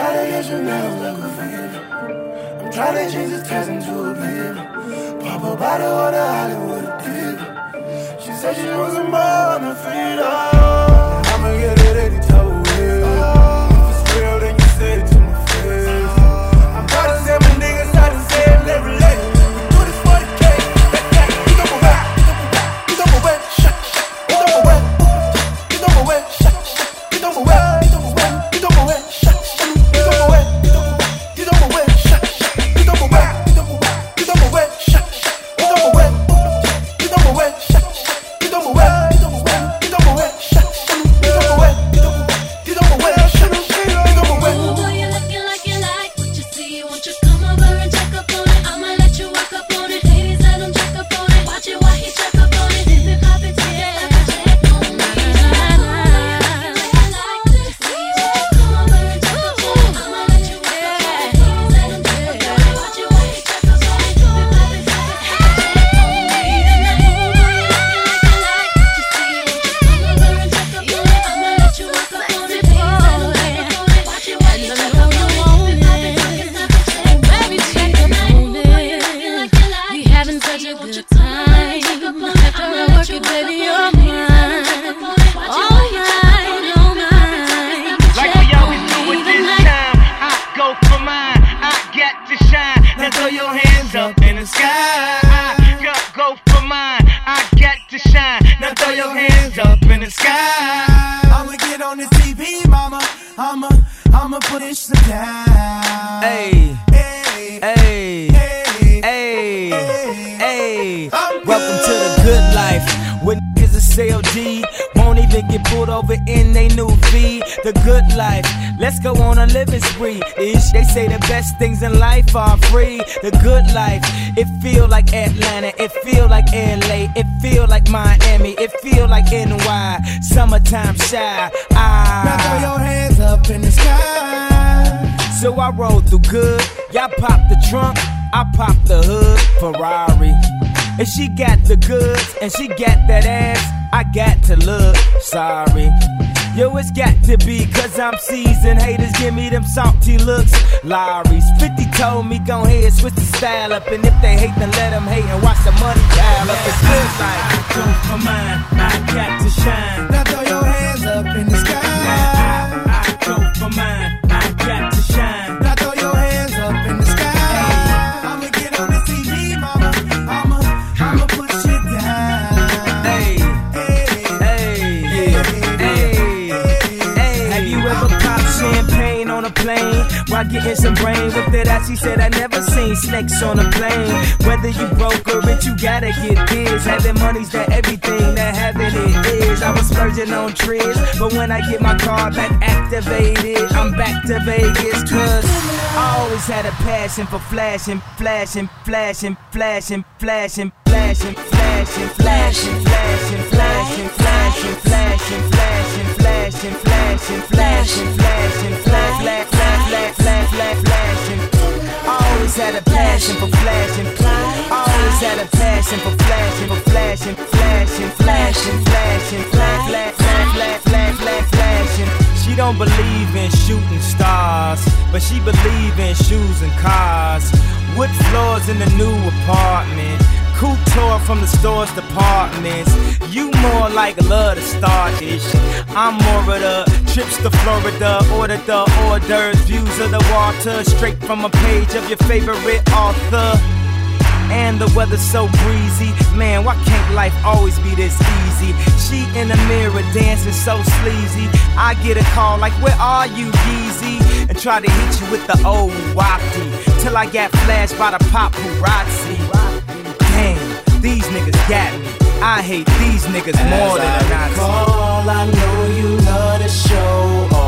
tired get your nails look of it. I'm trying to change this chasm to a bib. Pop a bottle of a Hollywood dip. She said she wasn't born to freedom. Won't even get pulled over in they new V. The good life. Let's go on a living spree. Ish, they say the best things in life are free. The good life. It feel like Atlanta. It feel like LA. It feel like Miami. It feel like NY. Summertime Chi. Now throw Ah. your hands up in the sky. So I roll through good. Y'all pop the trunk, I pop the hood. Ferrari. And she got the goods, and she got that ass. I got to look sorry. Yo, it's got to be, cause I'm seasoned. Haters give me them salty looks. Lawry's 50 told me, go ahead, switch the style up. And if they hate, then let them hate and watch the money pile up. It's good like, Go for mine. I got to shine. Now throw your hands up in the sky. I, I go for mine. While getting some brain with it? As she said, I never seen snakes on a plane. Whether you broke or rich, you gotta get biz. Having money's that everything that having it is. I was splurging on trips, but when I get my car back activated, I'm back to Vegas. Cause I always had a passion for flashing, flashing, flashing, flashing, flashing, flashing, flashing, flashing, flashing, flashing, flashing, flashing, flashing, flashing, flashing, flashing, flashing, flash, flash, flash, flash, flash, flash, flashing. Always had a passion for flashing. Always had a passion for flashing, for flashing, flashing, flashing, flashing, flash, flash, flash, flash, flash, flash, flashing. She don't believe in shooting stars, but she believe in shoes and cars. Wood floors in the new apartment. Couture from the store's departments. You more like love to start. I'm more of the trips to Florida, order the hors d'oeuvres, views of the water, straight from a page of your favorite author. And the weather's so breezy. Man, why can't life always be this easy? She in the mirror dancing so sleazy. I get a call like, Where are you, Yeezy? And try to hit you with the old wafty. Till I got flashed by the paparazzi. These niggas got me. I hate these niggas more than Nazi. Call, I know you love to show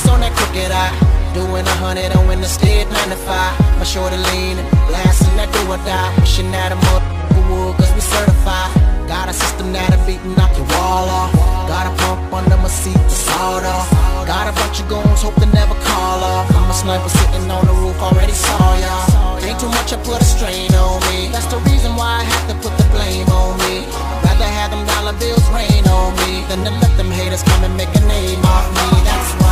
Ice on that crooked eye. Doing a hundred, I'm in the stead, nine to five. My shorty lean, blasting that do or die. Wishing that I'm up, wood, cause we certified. Got a system that'll beat and knock your wall off. Got a pump under my seat to sawed off. Got a bunch of goons, hope they never call off. I'm a sniper sitting on the roof, already saw y'all Ain't too much, I put a strain on me. That's the reason why I have to put the blame on me. Rather have them dollar bills rain on me Than to let them haters come and make a name off me. That's why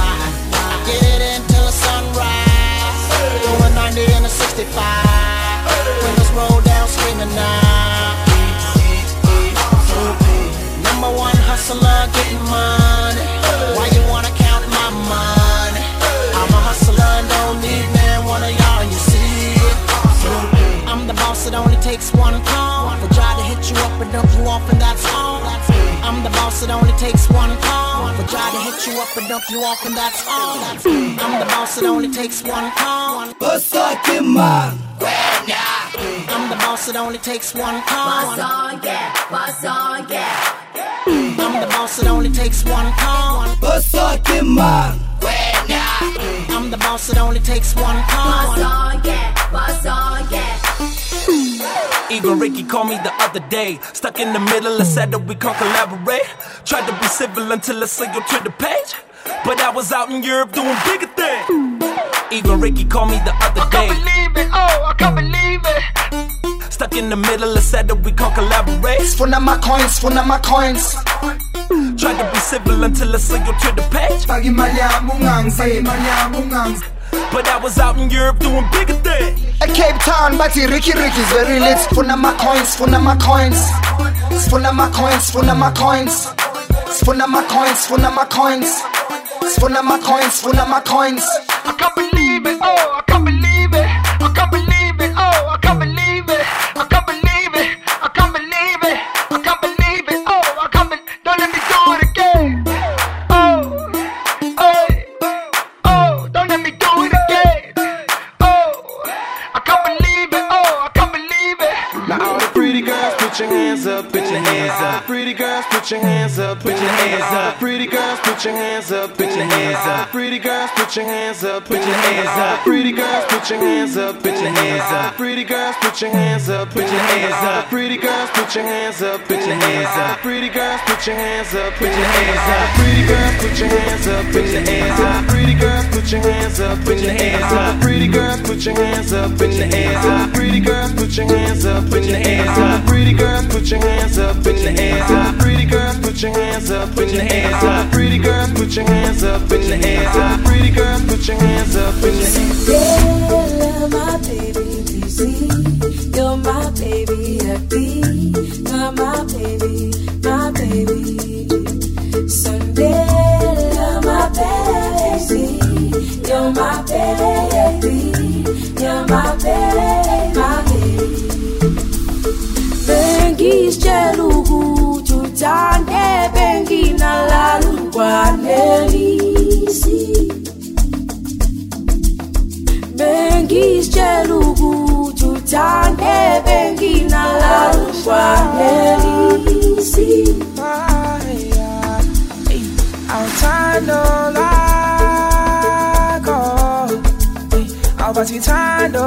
get it until the sunrise. Doing 90 and a 65. Windows roll down screaming now. Number one hustler, getting money. For try you up and dump you off, and that's all. I'm the boss, it only takes one call. Basake man I'm the boss, it only takes one call. Boss on, yeah, boss on, yeah. I'm the boss, it only takes one call. Basake man I'm the boss, it only takes one call. Boss on, yeah, boss on, yeah. Even Ricky called me the other day. Stuck in the middle, and said that we can't collaborate. Tried to be civil until I slid you to the page. But I was out in Europe doing bigger things. Even Ricky called me the other day. I can't believe it, oh, I can't believe it. Stuck in the middle, and said that we can't collaborate. Funa my coins, funa my coins. Tried to be civil until I slid you to the page. Pagi malyamu ngangse malyamu ngangse But I was out in Europe doing bigger things. A Cape Town, but Ricky Ricky's very lit. Funa my coins, funa my coins. Funa my coins, funa my coins. Funa my coins, funa my coins. Funa my coins, funa my coins. Put your hands up, put your hands up. Pretty girls, put your hands up, put your hands up. Pretty girls, put your hands up, put your hands up. Pretty girls, put your hands up, put your hands up. Pretty girls, put your hands up, put your hands up. Pretty girls, put your hands up, put your hands up. Pretty girls, put your hands up, put your hands up. Pretty girls, put your hands up, put your hands up. Pretty girls, put your hands up, put your hands up. Pretty girls, put your hands up, put your hands up. Pretty girls, put your hands up, put your hands up. Pretty girls, put your hands up, put your hands up. Pretty girls, put your hands up, put your hands up. Pretty girls, put your hands up, put your hands up. Pretty girls, put your hands up, put your hands up. Yeah, my baby, easy. You're Uthande benginalala ukwanelisi Awuthando lakho. Awubathi uthando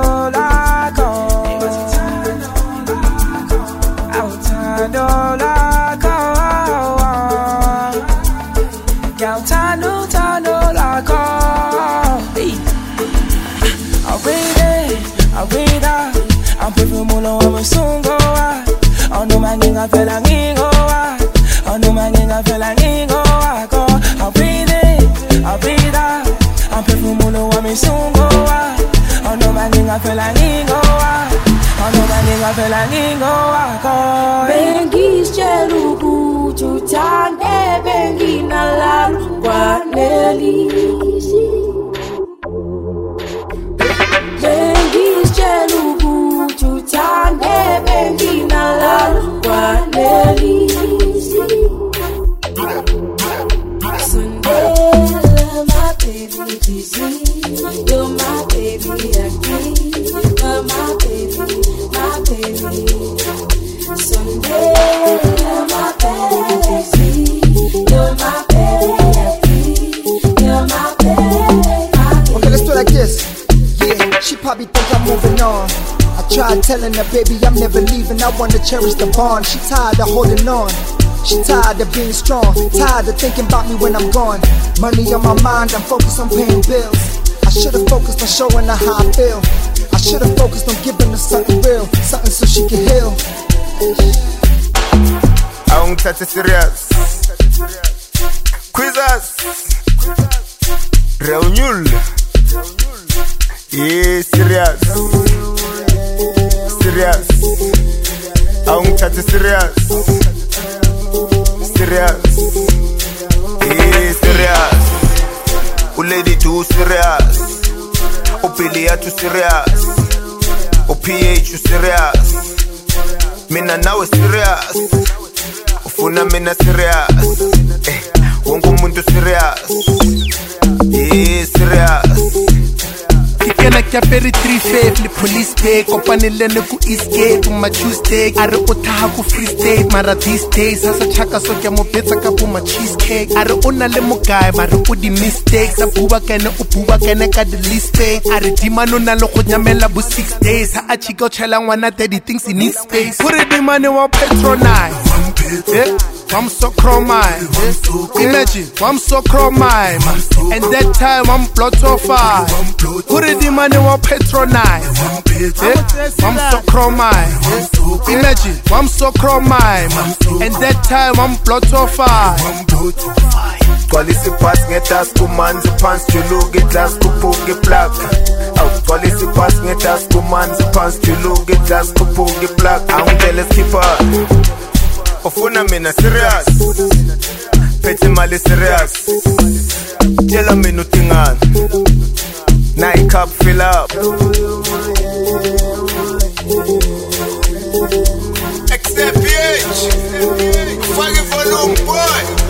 ngingavela ngingowakho Bengisitshela ukuthi uthande benginalala ukwanelisi Bengisitshela tried telling her, baby, I'm never leaving. I wanna cherish the bond. She tired of holding on. She tired of being strong. Tired of thinking about me when I'm gone. Money on my mind, I'm focused on paying bills. I should've focused on showing her how I feel. I should've focused on giving her something real, something so she can heal. awungithathe serious quizzes reunion yeah serious serious. Awungithathe serious. Serious. Yeah serious. Ulady two serious. Ubilly yathu serious. Uph serious. Mina nawe serious. Ufuna mina serious. Eh, wonke umuntu serious. Yeah serious kena ke apere three fave le police day kopanele ne ku escape. Ma tuesday a re o thaga ko free state mara these days a sa tšhaka so ke mo betsa ka bo ma cheesecake. A re o na le mokae ba re o di-mistakes a buba kene o buba kene ka di-list pay a re dimane o na le go nyamela bo six days. Ha a chika o tšhela ngwana thirty things in his space. Gore dimane wa patronize. I'm so chromine. Imagine, I'm so chromine. And that time I'm fire. Put it in money, I'm patronize. Eh? I'm so chromine. Imagine, I'm so chromine. And that time I'm plot of fire. gcwalisa ibhasi ngedas kumanzi phansi juluka iglas kuphuka iplug awugcwalisa ibhasi ngedas kumanzi phansi juluka iglas kuphuka iplug angitshele skipper ufuna mina serious. Phethe imali serious. Tshela mina udingani na icup fill up. Except PH, fucking volume boy.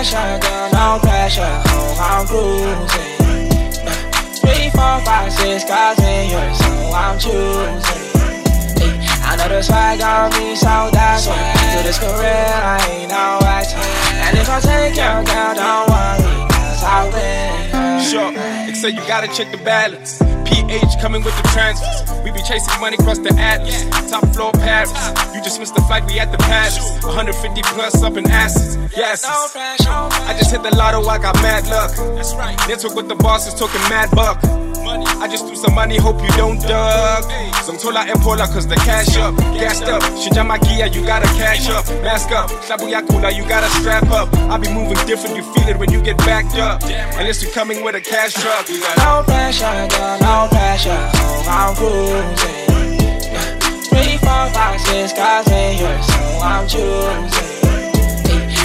Pressure, girl, no pressure. Oh, I'm cruising. Uh, Three, four, five, six cars in here, so I'm choosing. I know the swag on me, so that's why to this career I ain't no acting. And if I take your girl, don't worry, cause I'll win. Sure, except you gotta check the balance. PH coming with the transfers. We be chasing money across the atlas. Top floor Paris. You just missed the flight, we at the palace. 150 plus up in asses. Yes. I just hit the lotto, I got mad luck. That's right. Network with the bosses, talking mad buck. I just threw some money, hope you don't duck. Some tola and pola, cause the cash up. Gassed up. Shijama Gia, you gotta cash up. Mask up. Shabuya Kula, you gotta strap up. I be moving different, you feel it when you get backed up. Unless you coming with a cash truck. You got No pressure, girl, no pressure. Oh, I'm cruising. Three, four, five, six cars in here, so I'm choosing.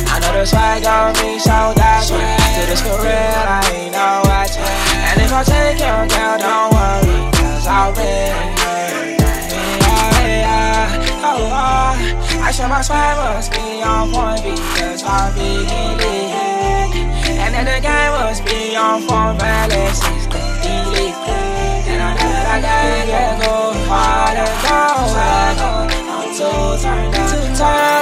I know the swag on me, so that's why to this career I ain't no acting. And if I take your girl, don't worry, cause I'll win. I sure my swag must be on point because I'm big and lit. And then the game must be on form, balance is delete. And I know that I gotta get go harder, go harder. I'm turned up,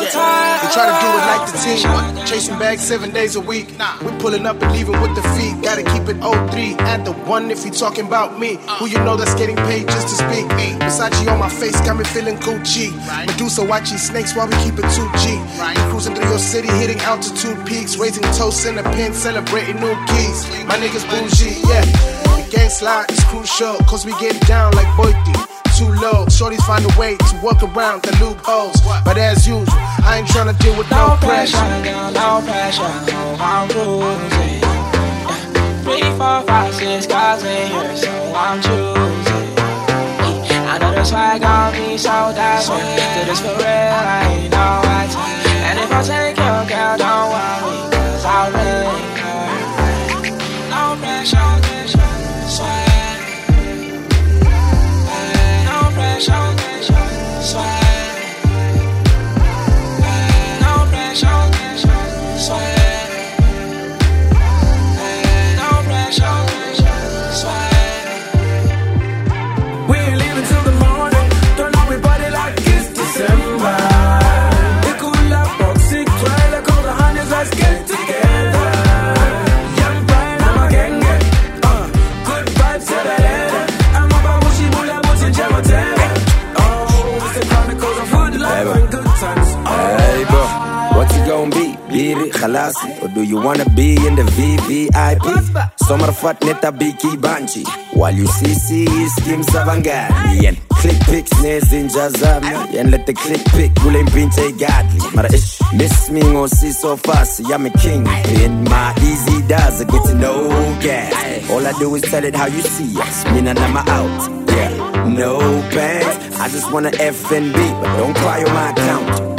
They try to do it like the team. Chasing bags seven days a week. We pulling up and leaving with the feet. Gotta keep it 03 at the one if you talking about me. Who you know that's getting paid just to speak. Versace on my face got me feeling Gucci. Medusa watching snakes while we keep it 2G. We cruising through your city, hitting altitude peaks. Raising toasts in a pen, celebrating new keys. My niggas bougie, yeah. The gang slide is crucial, cause we get down like Boyti too low. Shorties find a way to work around the loopholes. But as usual, I ain't tryna deal with no No pressure. pressure, no pressure. Oh, I'm. Yeah. Three, four, five, six cars in here, so I'm choosing. I know the swag on me, so that's why to this for real, I ain't no acting. And if I take your girl, don't worry, cause I'll win. No pressure, pressure, show. Fat neta biki banchi. While you see see skim savangani and click pics nezinja zami and let the click pick kule mpinche gadli. Mara ish miss me ngosi so fast. I'm a king in my easy does get to know gas. All I do is tell it how you see us. Me and I'm out. Yeah, no bangs. I just wanna F and B, but don't cry on my account.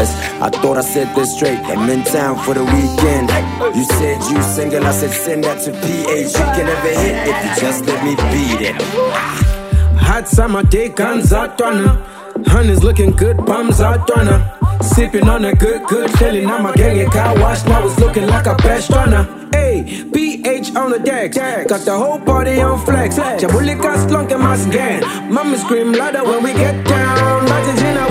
I thought I said this straight. I'm in town for the weekend. You said you single, I said send that to PH. You can never hit if you just let me beat it. Ah. Hot summer day guns out on. Honey's looking good, bums out on. Sipping on a good, good feeling. Now my gang at car wash, now it's looking like a best on her. Hey, PH on the deck. Got the whole party on flex. Chabulika slunk in my scan. Mama scream louder when we get down. Magicina,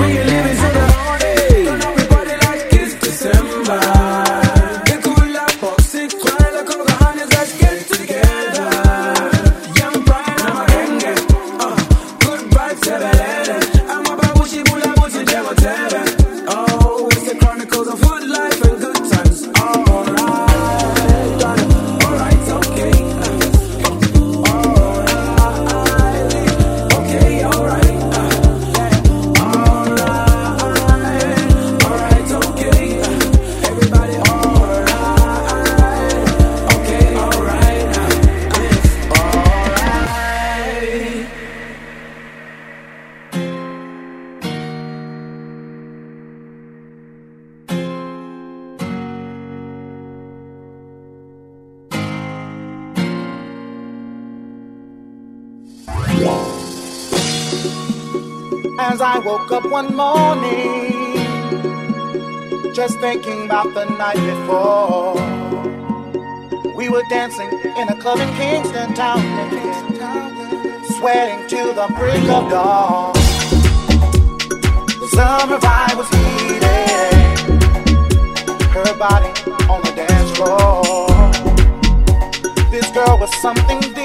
woke up one morning, just thinking about the night before. We were dancing in a club in Kingston Town, sweating to the break of dawn. The summer vibe was heated, her body on the dance floor. This girl was something different.